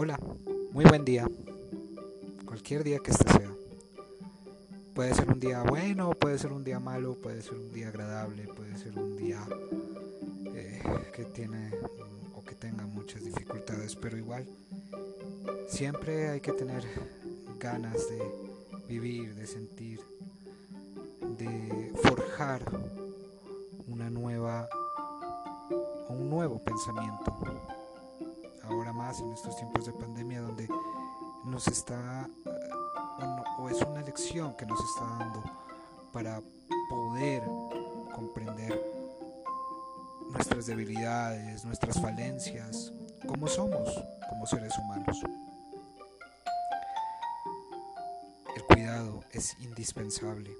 Hola, muy buen día. Cualquier día que este sea. Puede ser un día bueno, puede ser un día malo, puede ser un día agradable, puede ser un día eh, que tiene o que tenga muchas dificultades, pero igual siempre hay que tener ganas de vivir, de sentir, de forjar una nueva un nuevo pensamiento en estos tiempos de pandemia donde nos está, o, es una lección que nos está dando para poder comprender nuestras debilidades, nuestras falencias, cómo somos como seres humanos. El cuidado es indispensable.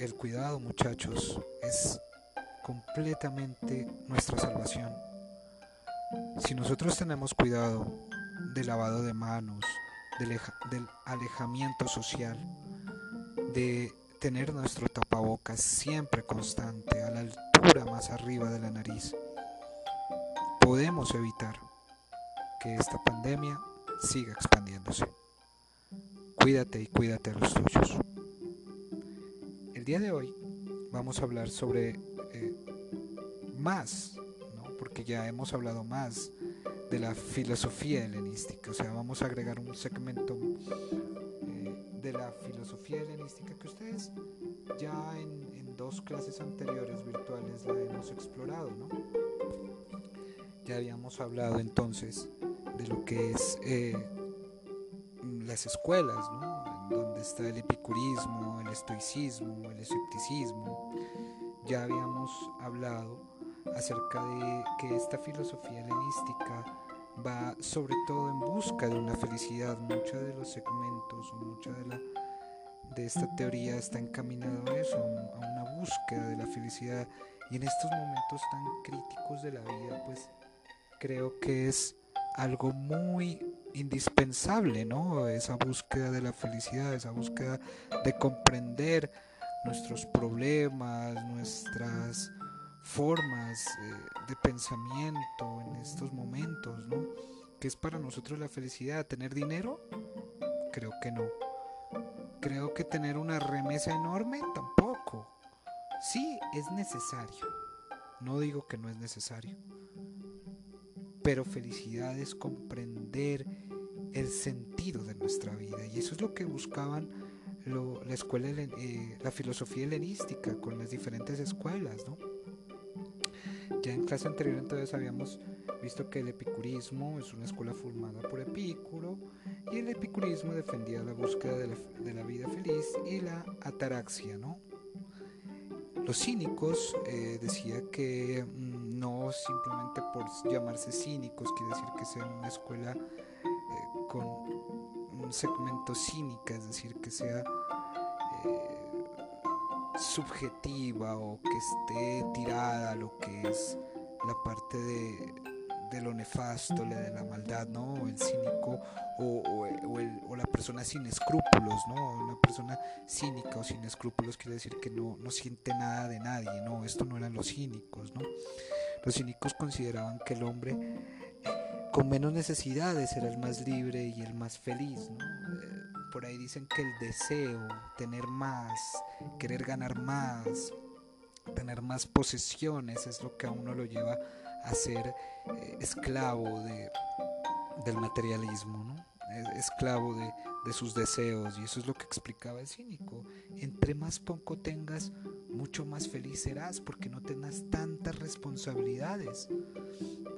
El cuidado, muchachos, es completamente nuestra salvación. Si nosotros tenemos cuidado del lavado de manos, del, alejamiento social, de tener nuestro tapabocas siempre constante, a la altura más arriba de la nariz, podemos evitar que esta pandemia siga expandiéndose. Cuídate y cuídate a los tuyos. El día de hoy vamos a hablar sobre eh, más porque ya hemos hablado más de la filosofía helenística, o sea, vamos a agregar un segmento eh, de la filosofía helenística que ustedes ya en, dos clases anteriores virtuales la hemos explorado, ¿no? Ya habíamos hablado entonces de lo que es eh, las escuelas, ¿no? donde está el epicurismo, el estoicismo, el escepticismo. Ya habíamos hablado acerca de que esta filosofía helenística va sobre todo en busca de una felicidad. Muchos de los segmentos o mucha de, la, de esta teoría está encaminado a eso, a una búsqueda de la felicidad. Y en estos momentos tan críticos de la vida, pues creo que es algo muy indispensable, ¿no? Esa búsqueda de la felicidad, esa búsqueda de comprender nuestros problemas, nuestras formas eh, de pensamiento en estos momentos, ¿no? ¿Qué es para nosotros la felicidad? ¿Tener dinero? Creo que no. Creo que tener una remesa enorme tampoco. Sí, es necesario. No digo que no es necesario. Pero felicidad es comprender el sentido de nuestra vida. Y eso es lo que buscaban la escuela, eh, la filosofía helenística con las diferentes escuelas, ¿no? Ya en clase anterior entonces habíamos visto que el epicurismo es una escuela formada por Epicuro y el epicurismo defendía la búsqueda de la, vida feliz y la ataraxia, ¿no? Los cínicos eh, decía que mm, no simplemente por llamarse cínicos quiere decir que sea una escuela eh, con un segmento cínica, es decir, que sea eh, subjetiva o que esté tirada a lo que es la parte de, lo nefasto, de la maldad, ¿no? El cínico o, o, la persona sin escrúpulos, ¿no? Una persona cínica o sin escrúpulos quiere decir que no, no siente nada de nadie, ¿no? Esto no eran los cínicos, ¿no? Los cínicos consideraban que el hombre con menos necesidades era el más libre y el más feliz, ¿no? Por ahí dicen que el deseo, tener más, querer ganar más, tener más posesiones es lo que a uno lo lleva a ser eh, esclavo de, del materialismo, esclavo de, de, sus deseos y eso es lo que explicaba el cínico. Entre más poco tengas, mucho más feliz serás porque no tengas tantas responsabilidades.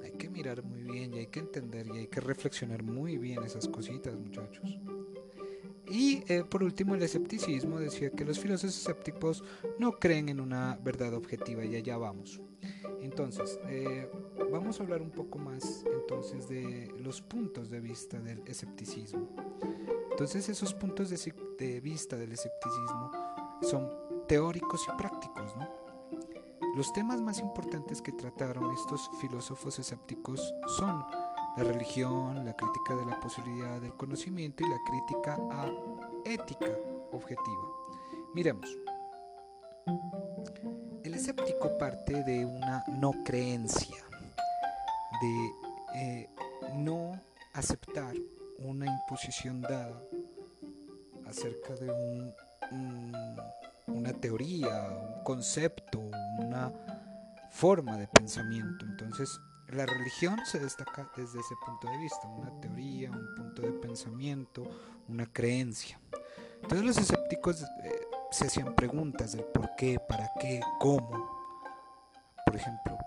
Hay que mirar muy bien y hay que entender y hay que reflexionar muy bien esas cositas muchachos. Y eh, por último, el escepticismo decía que los filósofos escépticos no creen en una verdad objetiva y allá vamos. Entonces, eh, vamos a hablar un poco más entonces de los puntos de vista del escepticismo. Entonces, esos puntos de, de vista del escepticismo son teóricos y prácticos. Los temas más importantes que trataron estos filósofos escépticos son la religión, la crítica de la posibilidad del conocimiento y la crítica a ética objetiva. Miremos. El escéptico parte de una no creencia, de eh, no aceptar una imposición dada acerca de un, una teoría, un concepto, una forma de pensamiento. Entonces, la religión se destaca desde ese punto de vista, una teoría, un punto de pensamiento, una creencia. Entonces los escépticos eh, se hacían preguntas del por qué, para qué, cómo. Por ejemplo,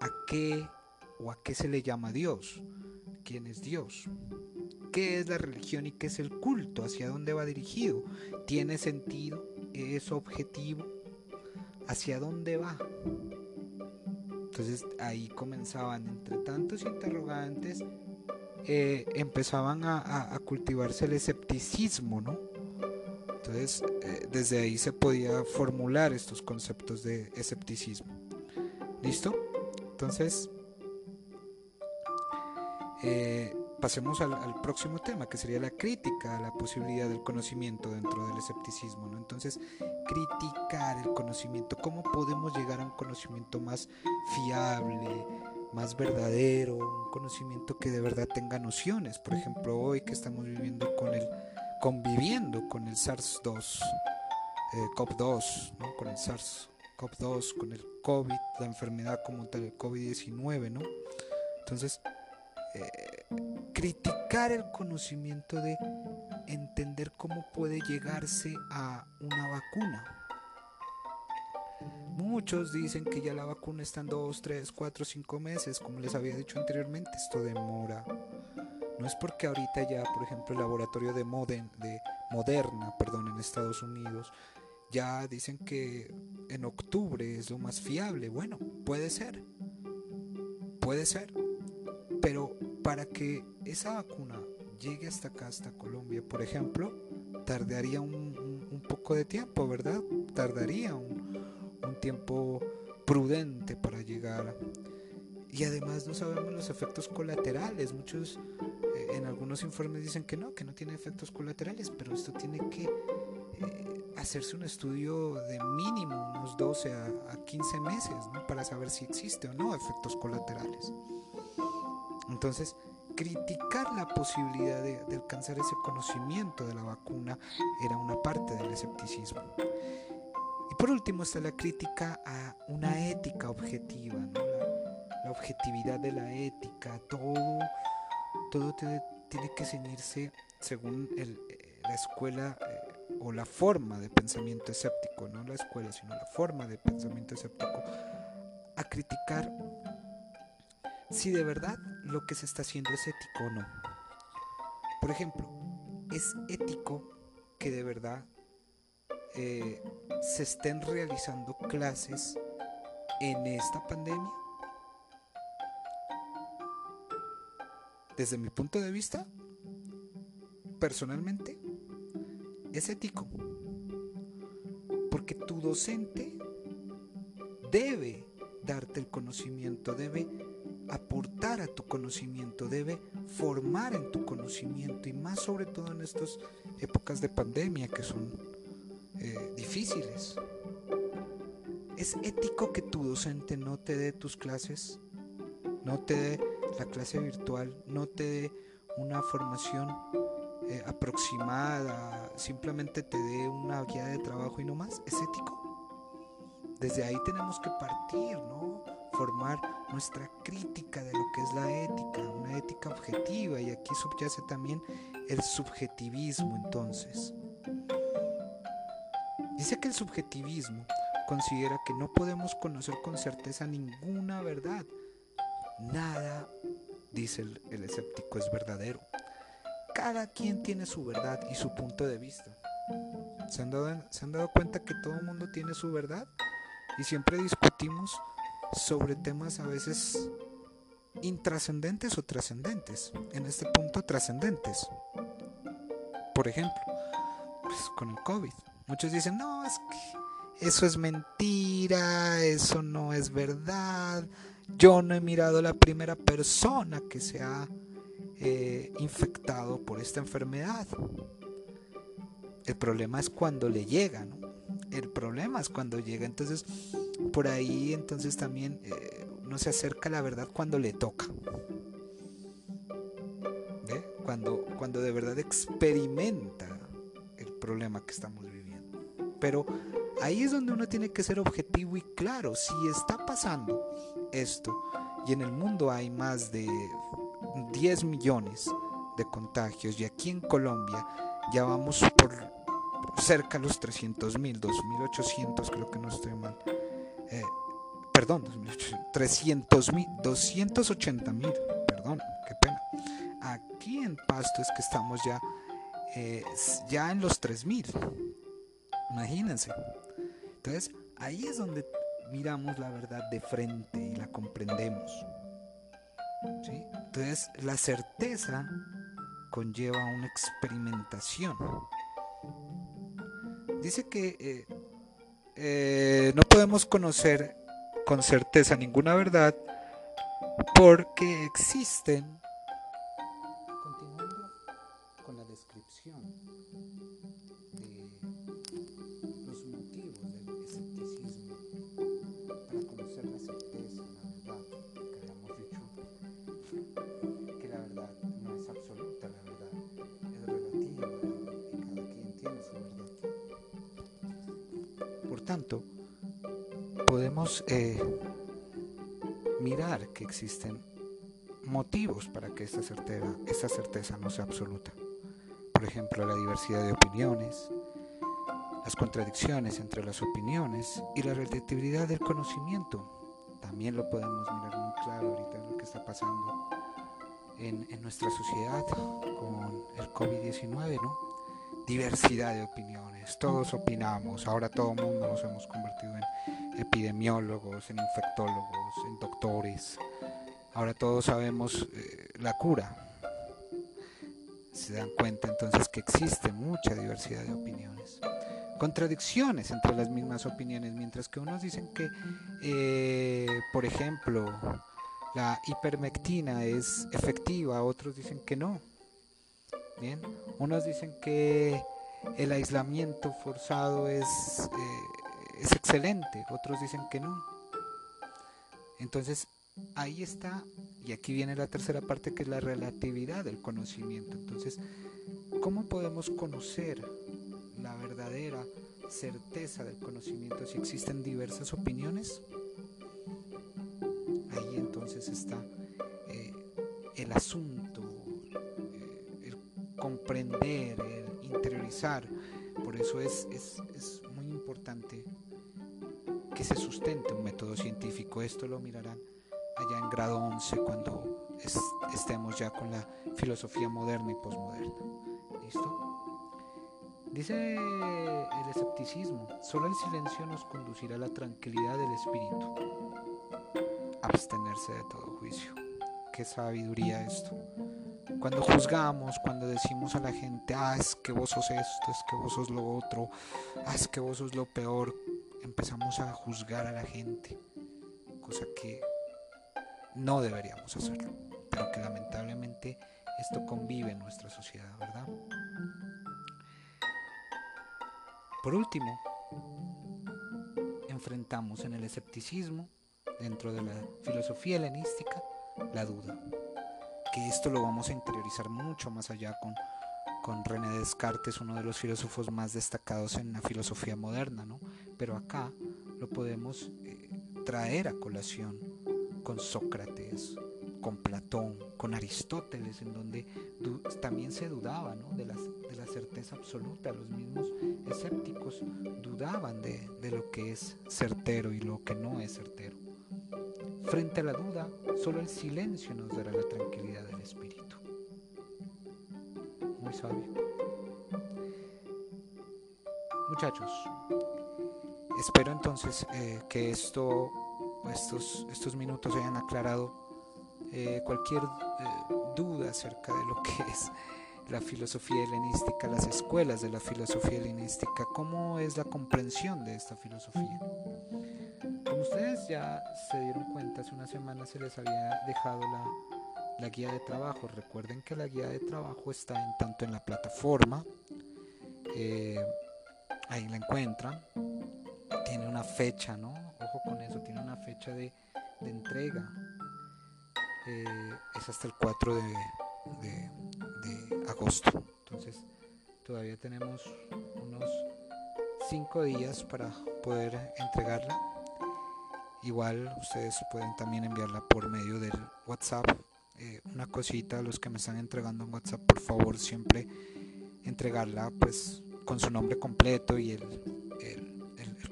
¿a qué o a qué se le llama Dios? ¿Quién es Dios? ¿Qué es la religión y qué es el culto? ¿Hacia dónde va dirigido? ¿Tiene sentido? ¿Es objetivo? ¿Hacia dónde va? Entonces ahí comenzaban, entre tantos interrogantes, eh, empezaban a, cultivarse el escepticismo, ¿no? Entonces eh, desde ahí se podía formular estos conceptos de escepticismo. ¿Listo? Entonces, eh, pasemos al, próximo tema, que sería la crítica a la posibilidad del conocimiento dentro del escepticismo. ¿no? Entonces, criticar el conocimiento, cómo podemos llegar a un conocimiento más fiable, más verdadero, un conocimiento que de verdad tenga nociones. Por ejemplo, hoy que estamos viviendo con el, conviviendo con el SARS-2, eh, COP2, ¿no? con el SARS-CoV-2, con el COVID, la enfermedad como tal, el COVID-19, ¿no? Entonces, criticar el conocimiento de entender cómo puede llegarse a una vacuna. Muchos dicen que ya la vacuna está en 2, 3, 4, 5 meses, como les había dicho anteriormente, esto demora. No es porque ahorita ya, por ejemplo, el laboratorio de, de Moderna, perdón, en Estados Unidos, ya dicen que en octubre es lo más fiable. Bueno, puede ser. Puede ser. Pero para que esa vacuna llegue hasta acá, hasta Colombia, por ejemplo, tardaría un, poco de tiempo, ¿verdad? Tardaría un, tiempo prudente para llegar. Y además no sabemos los efectos colaterales. Muchos eh, en algunos informes dicen que no, que no tiene efectos colaterales, pero esto tiene que eh, hacerse un estudio de mínimo unos 12 a, a 15 meses para saber si existe o no efectos colaterales. Entonces, criticar la posibilidad de, alcanzar ese conocimiento de la vacuna era una parte del escepticismo. Y por último está la crítica a una ética objetiva, la, objetividad de la ética, todo, todo tiene, que ceñirse según la escuela eh, o la forma de pensamiento escéptico, no la escuela, sino la forma de pensamiento escéptico, a criticar si de verdad lo que se está haciendo es ético o no. Por ejemplo, ¿es ético que de verdad eh, se estén realizando clases en esta pandemia? Desde mi punto de vista, personalmente, es ético. Porque tu docente debe darte el conocimiento, debe aportar a tu conocimiento, debe formar en tu conocimiento y más sobre todo en estas épocas de pandemia que son eh, difíciles. ¿Es ético que tu docente no te dé tus clases, no te dé la clase virtual, no te dé una formación eh, aproximada, simplemente te dé una guía de trabajo y no más? ¿Es ético? Desde ahí tenemos que partir, ¿no? Formar nuestra crítica de lo que es la ética, una ética objetiva, y aquí subyace también el subjetivismo entonces. Dice que el subjetivismo considera que no podemos conocer con certeza ninguna verdad. Nada, dice el, escéptico, es verdadero. Cada quien tiene su verdad y su punto de vista. ¿Se han dado, ¿se han dado cuenta que todo el mundo tiene su verdad? Y siempre discutimos sobre temas a veces intrascendentes o trascendentes. En este punto trascendentes. Por ejemplo, pues, con el COVID. Muchos dicen, no, es que eso es mentira, eso no es verdad. Yo no he mirado la primera persona que se ha eh, infectado por esta enfermedad. El problema es cuando le llega, ¿no? El problema es cuando llega. Entonces, por ahí entonces también eh, no se acerca a la verdad cuando le toca. cuando, cuando de verdad experimenta el problema que estamos viviendo. Pero ahí es donde uno tiene que ser objetivo y claro, si está pasando esto y en el mundo hay más de 10 millones de contagios y aquí en Colombia ya vamos por cerca de los 300 mil, 2.800 creo que no estoy mal. Eh, perdón, 300 mil, 280 mil, perdón, qué pena. Aquí en Pasto es que estamos ya, eh, ya en los 3000. Imagínense. Entonces, ahí es donde miramos la verdad de frente y la comprendemos. Entonces, la certeza conlleva una experimentación. Dice que eh, eh, no podemos conocer con certeza ninguna verdad porque existen tanto, eh, mirar que existen motivos para que esta, certeza, esta certeza no sea absoluta. Por ejemplo, la diversidad de opiniones, las contradicciones entre las opiniones y la relatividad del conocimiento. También lo podemos mirar muy claro ahorita en lo que está pasando en nuestra sociedad con el COVID-19, ¿no? Diversidad de opiniones todos opinamos, ahora todo el mundo nos hemos convertido en epidemiólogos, en infectólogos, en doctores, ahora todos sabemos eh, la cura. Se dan cuenta entonces que existe mucha diversidad de opiniones, contradicciones entre las mismas opiniones, mientras que unos dicen que, eh, por ejemplo, la hipermectina es efectiva, otros dicen que no. Bien, unos dicen que el aislamiento forzado es, eh, es excelente, otros dicen que no. Entonces, ahí está, y aquí viene la tercera parte que es la relatividad del conocimiento. Entonces, ¿cómo podemos conocer la verdadera certeza del conocimiento si existen diversas opiniones? Ahí entonces está eh, el asunto, comprender, interiorizar. Por eso es, es, es muy importante que se sustente un método científico. Esto lo mirarán allá en grado 11 cuando estemos ya con la filosofía moderna y posmoderna. ¿Listo? Dice el escepticismo, solo el silencio nos conducirá a la tranquilidad del espíritu. Abstenerse de todo juicio. Qué sabiduría esto. Cuando juzgamos, cuando decimos a la gente, ah, es que vos sos esto, es que vos sos lo otro, ah, es que vos sos lo peor, empezamos a juzgar a la gente, cosa que no deberíamos hacerlo, pero que lamentablemente esto convive en nuestra sociedad, ¿verdad? Por último, enfrentamos en el escepticismo, dentro de la filosofía helenística, la duda que esto lo vamos a interiorizar mucho más allá con, con René Descartes, uno de los filósofos más destacados en la filosofía moderna, ¿no? Pero acá lo podemos eh, traer a colación con Sócrates, con Platón, con Aristóteles, en donde también se dudaba ¿no? de, la, de, la, certeza absoluta. Los mismos escépticos dudaban de, de lo que es certero y lo que no es certero. Frente a la duda, solo el silencio nos dará la tranquilidad del espíritu. Muy sabio. Muchachos, espero entonces eh, que esto, estos, estos minutos hayan aclarado eh, cualquier eh, duda acerca de lo que es la filosofía helenística, las escuelas de la filosofía helenística, cómo es la comprensión de esta filosofía. Ustedes ya se dieron cuenta, hace una semana se les había dejado la, guía de trabajo. Recuerden que la guía de trabajo está en tanto en la plataforma, eh, ahí la encuentran. Tiene una fecha, ¿no? Ojo con eso, tiene una fecha de, entrega. Eh, es hasta el 4 de, de agosto. Entonces todavía tenemos unos 5 días para poder entregarla. Igual ustedes pueden también enviarla por medio del WhatsApp. Eh, una cosita, los que me están entregando en WhatsApp, por favor siempre entregarla pues con su nombre completo y el, el,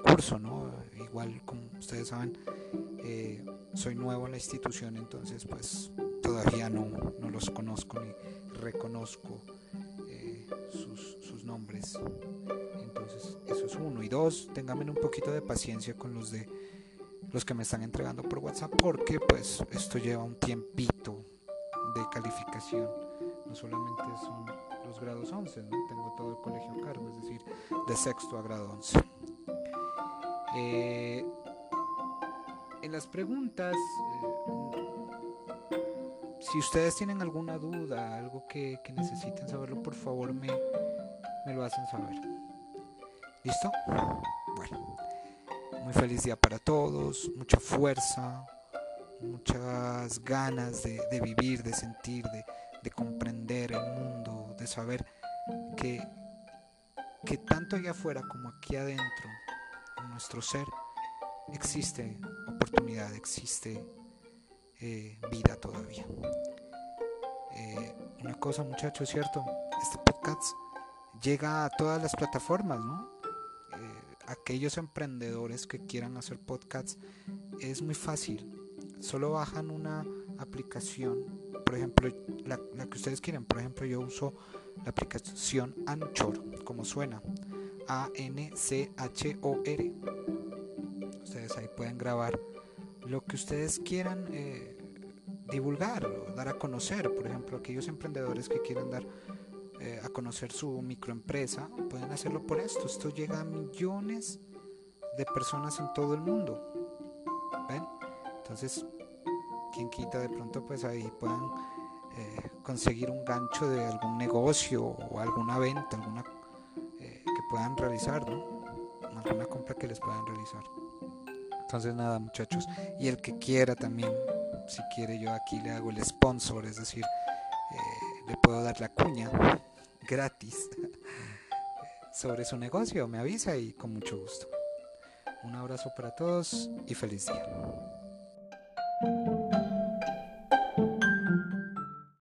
curso, ¿no? Igual como ustedes saben, eh, soy nuevo en la institución, entonces pues todavía no, no los conozco ni reconozco eh, sus, sus, nombres. Entonces eso es uno. Y dos, ténganme un poquito de paciencia con los de los que me están entregando por WhatsApp porque pues esto lleva un tiempito de calificación. No solamente son los grados 11, ¿no? tengo todo el colegio a cargo, es decir, de sexto a grado 11. Eh, en las preguntas, eh, si ustedes tienen alguna duda, algo que, necesiten saberlo, por favor me, me lo hacen saber. ¿Listo? Bueno, muy feliz día para todos, mucha fuerza, muchas ganas de, vivir, de sentir, de, de, comprender el mundo, de saber que, que tanto allá afuera como aquí adentro, en nuestro ser, existe oportunidad, existe eh, vida todavía. Eh, una cosa muchachos, ¿cierto? Este podcast llega a todas las plataformas, ¿no? Aquellos emprendedores que quieran hacer podcasts es muy fácil. Solo bajan una aplicación, por ejemplo, la, que ustedes quieren. Por ejemplo, yo uso la aplicación Anchor, como suena. A-N-C-H-O-R ahí pueden grabar lo que ustedes quieran eh, divulgar o dar a conocer. Por ejemplo, aquellos emprendedores que quieran dar eh, a conocer su microempresa, pueden hacerlo por esto. Esto llega a millones de personas en todo el mundo. ¿Ven? Entonces, quien quita de pronto, pues ahí puedan eh, conseguir un gancho de algún negocio o alguna venta, alguna que puedan realizar, ¿no? Alguna compra que les puedan realizar. Entonces nada muchachos, y el que quiera también, si quiere yo aquí le hago el sponsor, es decir, eh, le puedo dar la cuña gratis sobre su negocio, me avisa y con mucho gusto. Un abrazo para todos y feliz día.